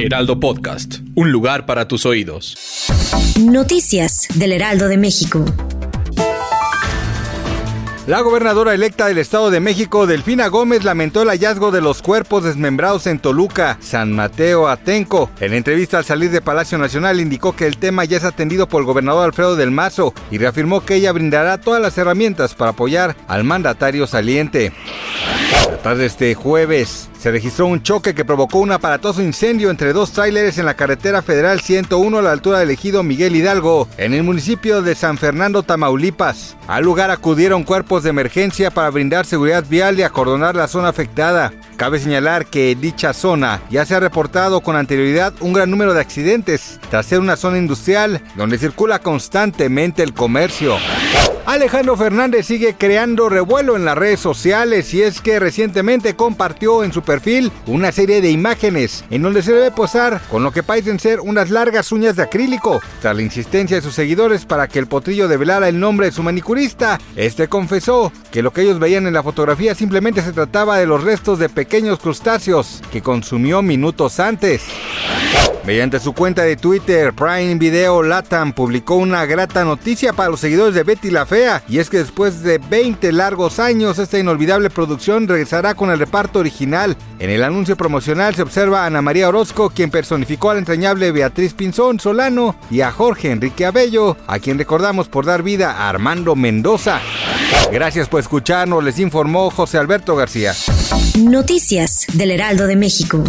Heraldo Podcast, un lugar para tus oídos. Noticias del Heraldo de México. La gobernadora electa del Estado de México, Delfina Gómez, lamentó el hallazgo de los cuerpos desmembrados en Toluca, San Mateo Atenco. En entrevista al salir de Palacio Nacional indicó que el tema ya es atendido por el gobernador Alfredo del Mazo y reafirmó que ella brindará todas las herramientas para apoyar al mandatario saliente. La tarde de este jueves se registró un choque que provocó un aparatoso incendio entre dos tráileres en la carretera federal 101 a la altura del ejido Miguel Hidalgo, en el municipio de San Fernando, Tamaulipas. Al lugar acudieron cuerpos de emergencia para brindar seguridad vial y acordonar la zona afectada. Cabe señalar que en dicha zona ya se ha reportado con anterioridad un gran número de accidentes, tras ser una zona industrial donde circula constantemente el comercio. Alejandro Fernández sigue creando revuelo en las redes sociales y es que recientemente compartió en su perfil una serie de imágenes en donde se debe posar con lo que parecen ser unas largas uñas de acrílico. Tras la insistencia de sus seguidores para que el potrillo develara el nombre de su manicurista, este confesó que lo que ellos veían en la fotografía simplemente se trataba de los restos de pequeños crustáceos que consumió minutos antes. Mediante su cuenta de Twitter, Prime Video Latam publicó una grata noticia para los seguidores de Betty la Fea, y es que después de 20 largos años, esta inolvidable producción regresará con el reparto original. En el anuncio promocional se observa a Ana María Orozco, quien personificó a la entrañable Beatriz Pinzón Solano, y a Jorge Enrique Abello, a quien recordamos por dar vida a Armando Mendoza. Gracias por escucharnos, les informó José Alberto García. Noticias del Heraldo de México.